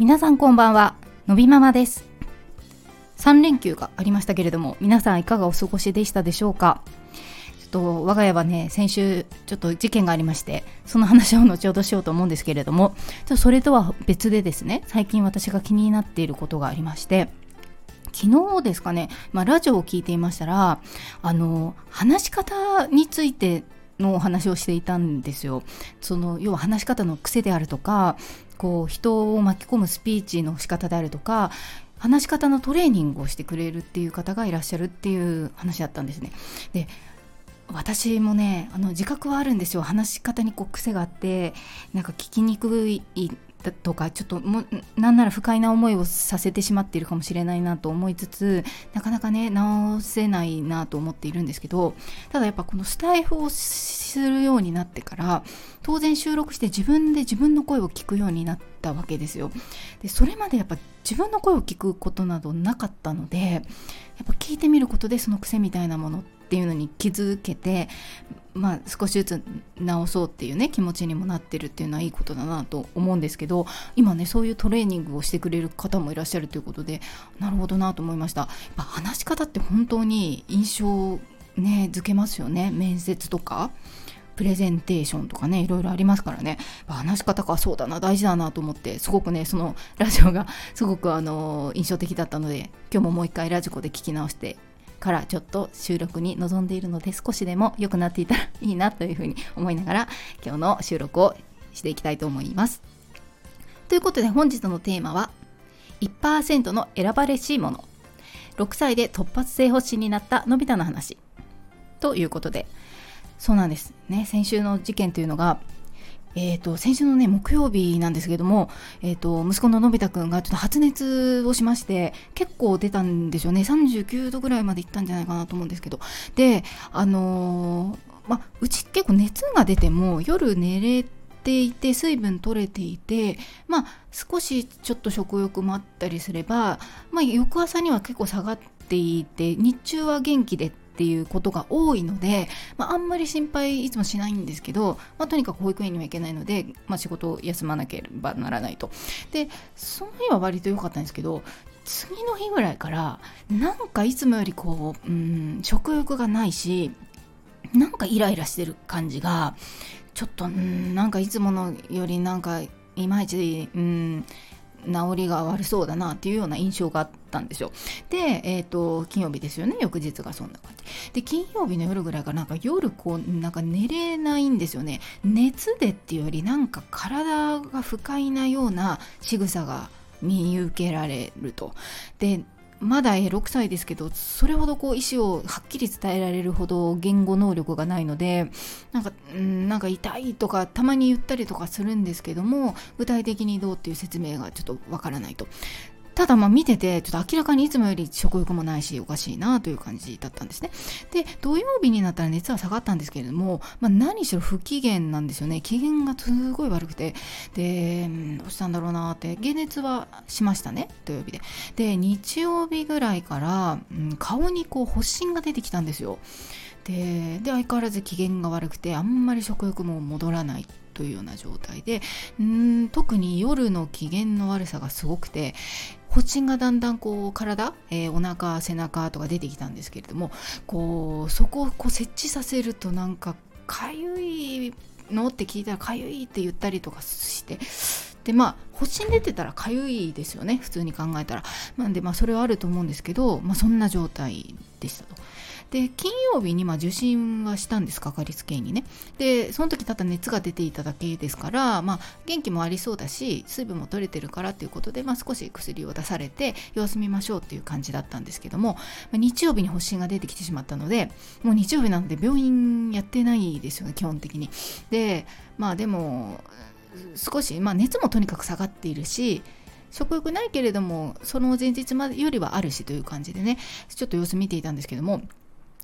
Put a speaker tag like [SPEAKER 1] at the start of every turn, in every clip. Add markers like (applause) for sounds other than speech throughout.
[SPEAKER 1] 皆さんこんばんは。のびママです。3連休がありましたけれども皆さんいかがお過ごしでしたでしょうか？ちょっと我が家はね先週ちょっと事件がありましてその話を後ほどしようと思うんですけれどもそれとは別でですね最近私が気になっていることがありまして昨日ですかね、まあ、ラジオを聞いていましたらあの話し方についてのお話をしていたんですよ。その要は話し方の癖であるとかこう人を巻き込むスピーチの仕方であるとか話し方のトレーニングをしてくれるっていう方がいらっしゃるっていう話だったんですね。で私もねあの自覚はあるんですよ話し方にこう癖があってなんか聞きにくいとかちょっともなんなら不快な思いをさせてしまっているかもしれないなと思いつつなかなかね直せないなと思っているんですけどただやっぱこのスタイフをするようになってから当然収録して自分で自分の声を聞くようになったわけですよ。でそれまでやっぱ自分の声を聞くことなどなかったのでやっぱ聞いてみることでその癖みたいなものってていうのに気づけてまあ、少しずつ直そうっていうね気持ちにもなってるっていうのはいいことだなと思うんですけど今ねそういうトレーニングをしてくれる方もいらっしゃるということでなるほどなと思いました。やっぱ話し方って本当に印象ねづけますよね。面接とかプレゼンテーションとかねいろいろありますからね。話し方かそうだな大事だなと思ってすごくねそのラジオがすごくあの印象的だったので今日ももう一回ラジコで聞き直してからちょっと収録に臨んでいるので少しでも良くなっていたらいいなというふうに思いながら今日の収録をしていきたいと思います。ということで本日のテーマは1%の選ばれしいもの6歳で突発性発疹になったのび太の話。ということで。そうなんですね。先週の事件というのがえーと、先週のね木曜日なんですけども、えーと、息子ののび太くんがちょっと発熱をしまして結構出たんでしょうね39度ぐらいまでいったんじゃないかなと思うんですけど。であのー、まうち結構熱が出ても夜寝れていて水分取れていてま少しちょっと食欲もあったりすれば、まあ、翌朝には結構下がっていて日中は元気でっていうことが多いので、まあ、あんまり心配いつもしないんですけど、まあ、とにかく保育園には行けないので、まあ、仕事を休まなければならないと。でその日は割と良かったんですけど次の日ぐらいからなんかいつもよりこう、うん、食欲がないしなんかイライラしてる感じがちょっと、うん、なんかいつものよりなんかいまいち、うん、治りが悪そうだなっていうような印象があったんですよ。で、えっ、ー、と、金曜日ですよね、翌日がそんな感じ。で、金曜日の夜ぐらいからなんか夜こう、なんか寝れないんですよね。熱でっていうよりなんか体が不快なような仕草が見受けられると。で、まだ6歳ですけどそれほどこう意思をはっきり伝えられるほど言語能力がないのでなんかんなんか痛いとかたまに言ったりとかするんですけども具体的にどうっていう説明がちょっとわからないと。ただまあ見てて、ちょっと明らかにいつもより食欲もないし、おかしいなという感じだったんですね。で、土曜日になったら熱は下がったんですけれども、まあ、何しろ不機嫌なんですよね。機嫌がすごい悪くて、で、どうしたんだろうなって、解熱はしましたね、土曜日で。で、日曜日ぐらいから、うん、顔にこう発疹が出てきたんですよ。でで相変わらず機嫌が悪くてあんまり食欲も戻らないというような状態でん特に夜の機嫌の悪さがすごくて発疹がだんだんこう体、えー、お腹背中とか出てきたんですけれどもこうそこをこう設置させるとなんかかゆいの？って聞いたらかゆいって言ったりとかしてでまあ発疹出てたらかゆいですよね普通に考えたらなんでまあそれはあると思うんですけど、まあ、そんな状態でしたと。で金曜日にま受診はしたんですかかりつけ医にね。でその時ただ熱が出ていただけですから、まあ、元気もありそうだし水分も取れてるからっていうことで、まあ、少し薬を出されて様子見ましょうっていう感じだったんですけども、まあ、日曜日に発疹が出てきてしまったのでもう日曜日なので病院やってないですよね基本的に。でまあでも少し、まあ、熱もとにかく下がっているし食欲ないけれどもその前日までよりはあるしという感じでねちょっと様子見ていたんですけども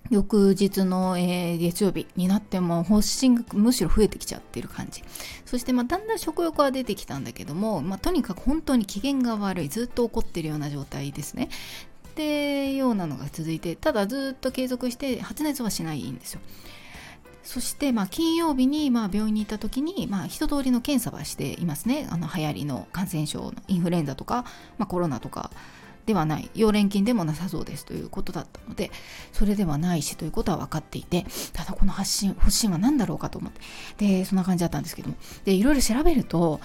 [SPEAKER 1] 翌日の、えー、月曜日になっても発疹がむしろ増えてきちゃってる感じ。そして、まあ、だんだん食欲は出てきたんだけども、まあ、とにかく本当に機嫌が悪いずっと怒ってるような状態ですね。ってようなのが続いてただずっと継続して発熱はしないんですよ。そしてまあ金曜日にまあ病院に行った時にまあ一通りの検査はしていますね。あの流行りの感染症のインフルエンザとか、まあ、コロナとか。ではない溶連菌でもなさそうですということだったのでそれではないしということは分かっていてただこの発信発信は何だろうかと思ってでそんな感じだったんですけどもでいろいろ調べると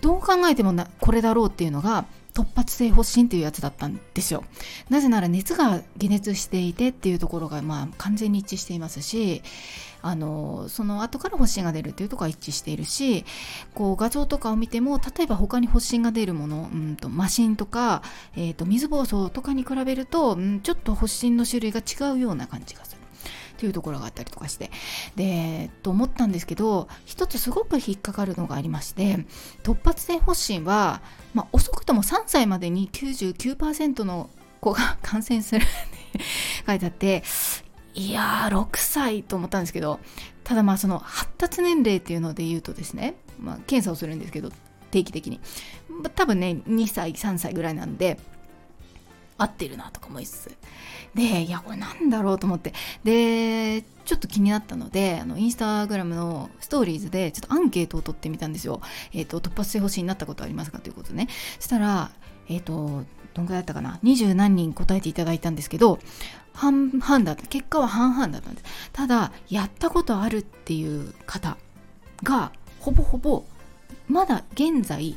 [SPEAKER 1] どう考えてもなこれだろうっていうのが突発性発疹っていうやつだったんですよ。なぜなら熱が解熱していてっていうところがまあ完全に一致していますし、あのその後から発疹が出るっていうところは一致しているし、こう画像とかを見ても例えば他に発疹が出るもの、うんとマシンとか、えー、と水疱瘡とかに比べると、ん、ちょっと発疹の種類が違うような感じがする。というところがあったりとかしてでと思ったんですけど一つすごく引っかかるのがありまして突発性発疹は、まあ、遅くとも3歳までに99%の子が (laughs) 感染するって書いてあっていやー6歳と思ったんですけどただまあその発達年齢っていうので言うとですね、まあ、検査をするんですけど定期的に。多分ね2歳3歳ぐらいなんで合ってるなとか思いつつ。でいやこれなんだろうと思って。でちょっと気になったのであのインスタグラムのストーリーズでちょっとアンケートを取ってみたんですよ、えーと、突発性発疹になったことありますかということね。したらえっ、ー、とどんぐらいだったかな？二十何人答えていただいたんですけど半々だった。結果は半々だったんです。ただやったことあるっていう方がほぼほぼまだ現在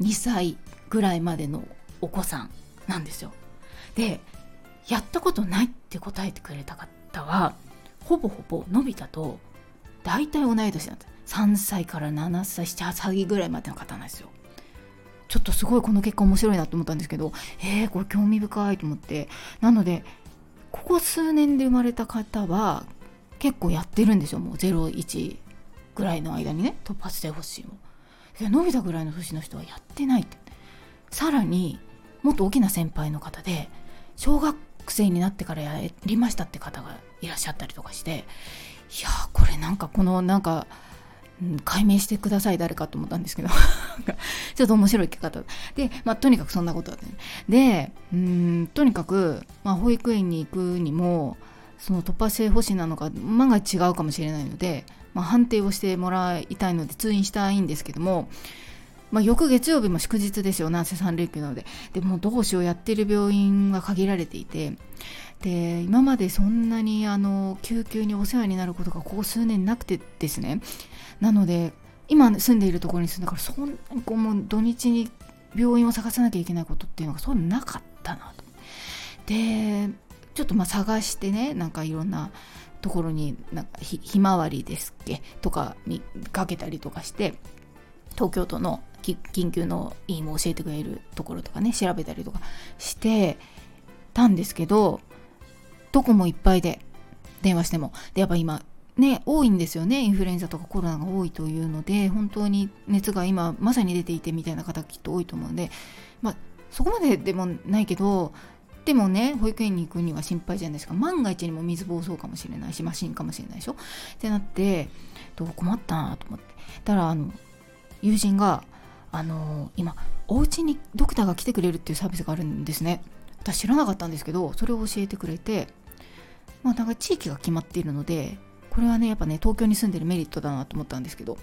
[SPEAKER 1] 2歳ぐらいまでのお子さんなんですよ。でやったことないって答えてくれた方はほぼほぼのび太と大体同い年なんです。3歳から7歳7歳ぐらいまでの方なんですよちょっとすごいこの結果面白いなと思ったんですけどえー、これ興味深いと思って。なのでここ数年で生まれた方は結構やってるんですよもう01ぐらいの間にね突発性発疹をのび太ぐらいの年の人はやってないって。さらにもっと大きな先輩の方で小学生になってからやりましたって方がいらっしゃったりとかしていやこれなんかこのなんか、うん、解明してください誰かと思ったんですけど。(laughs) ちょっと面白い聞き方。で、まあ、とにかくそんなことだった、ね、でうんとにかく、まあ、保育園に行くにもその突発性発疹なのか万が一違うかもしれないので、まあ、判定をしてもらいたいので通院したいんですけどもまあ、翌月曜日も祝日ですよ、なんせ3連休なので。でもどうしよう、やってる病院は限られていて、で、今までそんなにあの救急にお世話になることがここ数年なくてですね。なので、今住んでいるところに住んだから、そんなにこうもう土日に病院を探さなきゃいけないことっていうのがそんななかったなと。で、ちょっとまあ探してね、なんかいろんなところになんかひひまわりですっけとかにかけたりとかして東京都の緊急の委員も教えてくれるところとかね調べたりとかしてたんですけどどこもいっぱいで電話しても。でやっぱ今ね多いんですよね。インフルエンザとかコロナが多いというので本当に熱が今まさに出ていてみたいな方きっと多いと思うんで。まあそこまででもないけどでもね保育園に行くには心配じゃないですか。万が一にも水暴走かもしれないしマシンかもしれないでしょ。ってなってどう困ったなと思って。だからあの友人があの今お家にドクターが来てくれるっていうサービスがあるんですね。私知らなかったんですけどそれを教えてくれてまあなんか地域が決まっているのでこれはねやっぱね東京に住んでるメリットだなと思ったんですけど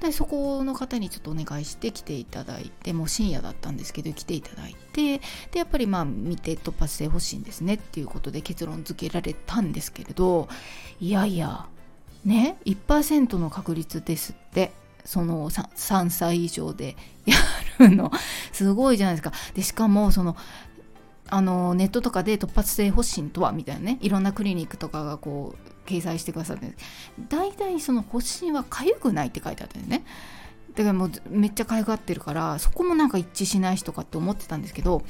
[SPEAKER 1] でそこの方にちょっとお願いして来ていただいてもう深夜だったんですけど来ていただいてでやっぱりまあ見て突発性欲しいんですねっていうことで結論付けられたんですけれどいやいやね1%の確率ですってその 3, 3歳以上でやるのすごいじゃないですか。でしかもそのあのネットとかで突発性発疹とはみたいなねいろんなクリニックとかがこう掲載してくださって大体その発疹は痒くないって書いてあったよね。だからもうめっちゃ痒がってるからそこもなんか一致しないしとかって思ってたんですけど、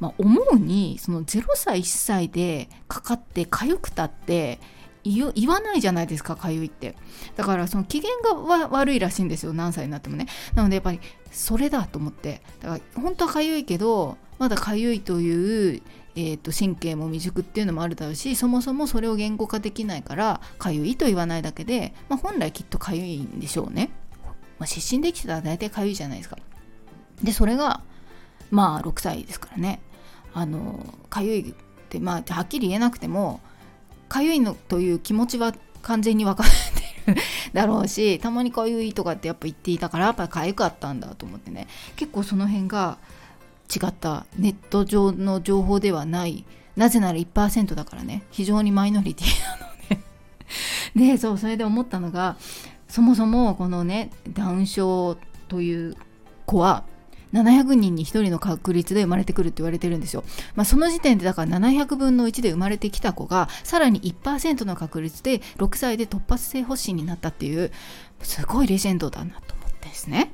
[SPEAKER 1] まあ、思うにその0歳1歳でかかって痒くたって言わないじゃないですかかゆいって。だからその機嫌が悪いらしいんですよ何歳になってもね。なのでやっぱりそれだと思って。だから本当はかゆいけどまだかゆいという、えー、と神経も未熟っていうのもあるだろうしそもそもそれを言語化できないからかゆいと言わないだけで、まあ、本来きっとかゆいんでしょうね、まあ、失神できてたら大体かゆいじゃないですか。でそれがまあ6歳ですからね。あのかゆいってまあはっきり言えなくてもかゆいのという気持ちは完全に分かってるだろうし (laughs) たまにかゆいとかってやっぱ言っていたからやっぱかゆかったんだと思ってね。結構その辺が違ったネット上の情報ではない。なぜなら1%だからね。非常にマイノリティなので。(laughs) でそうそれで思ったのがそもそもこのねダウン症という子は700人に1人の確率で生まれてくるって言われてるんですよ。まあ、その時点でだから700分の1で生まれてきた子がさらに1%の確率で6歳で突発性発疹になったっていうすごいレジェンドだなと思ってですね。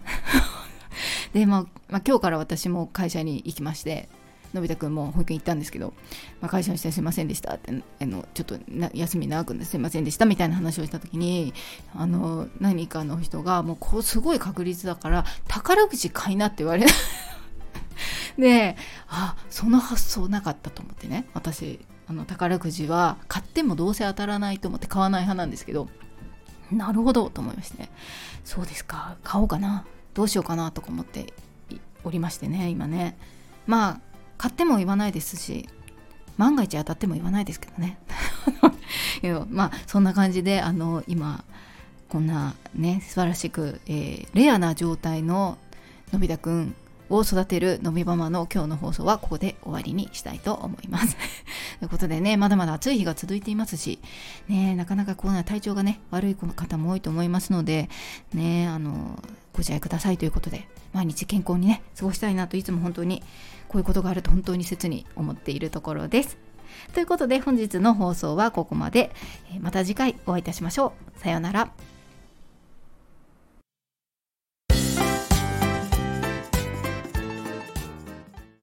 [SPEAKER 1] (laughs) で、まあ、まあ、今日から私も会社に行きましてのび太くんも保育園行ったんですけど、まあ、会社の人はすいませんでしたってあのちょっと休み長くすいませんでしたみたいな話をした時にあの何かの人がもうこうすごい確率だから宝くじ買いなって言われ (laughs) であその発想なかったと思ってね。私あの宝くじは買ってもどうせ当たらないと思って買わない派なんですけどなるほどと思いましてそうですか買おうかなどうしようかなとか思っておりましてね今ね。まあ買っても言わないですし万が一当たっても言わないですけどね。(laughs) まあそんな感じであの今こんなね素晴らしく、えー、レアな状態ののび太くんを育てるのびママの今日の放送はここで終わりにしたいと思います。(laughs) ということでね、まだまだ暑い日が続いていますし、ね、なかなかこうな体調がね、悪い方も多いと思いますので、ね、あの、ご自愛くださいということで、毎日健康にね、過ごしたいなといつも本当にこういうことがあると本当に切に思っているところです。ということで本日の放送はここまで。また次回お会いいたしましょう。さようなら。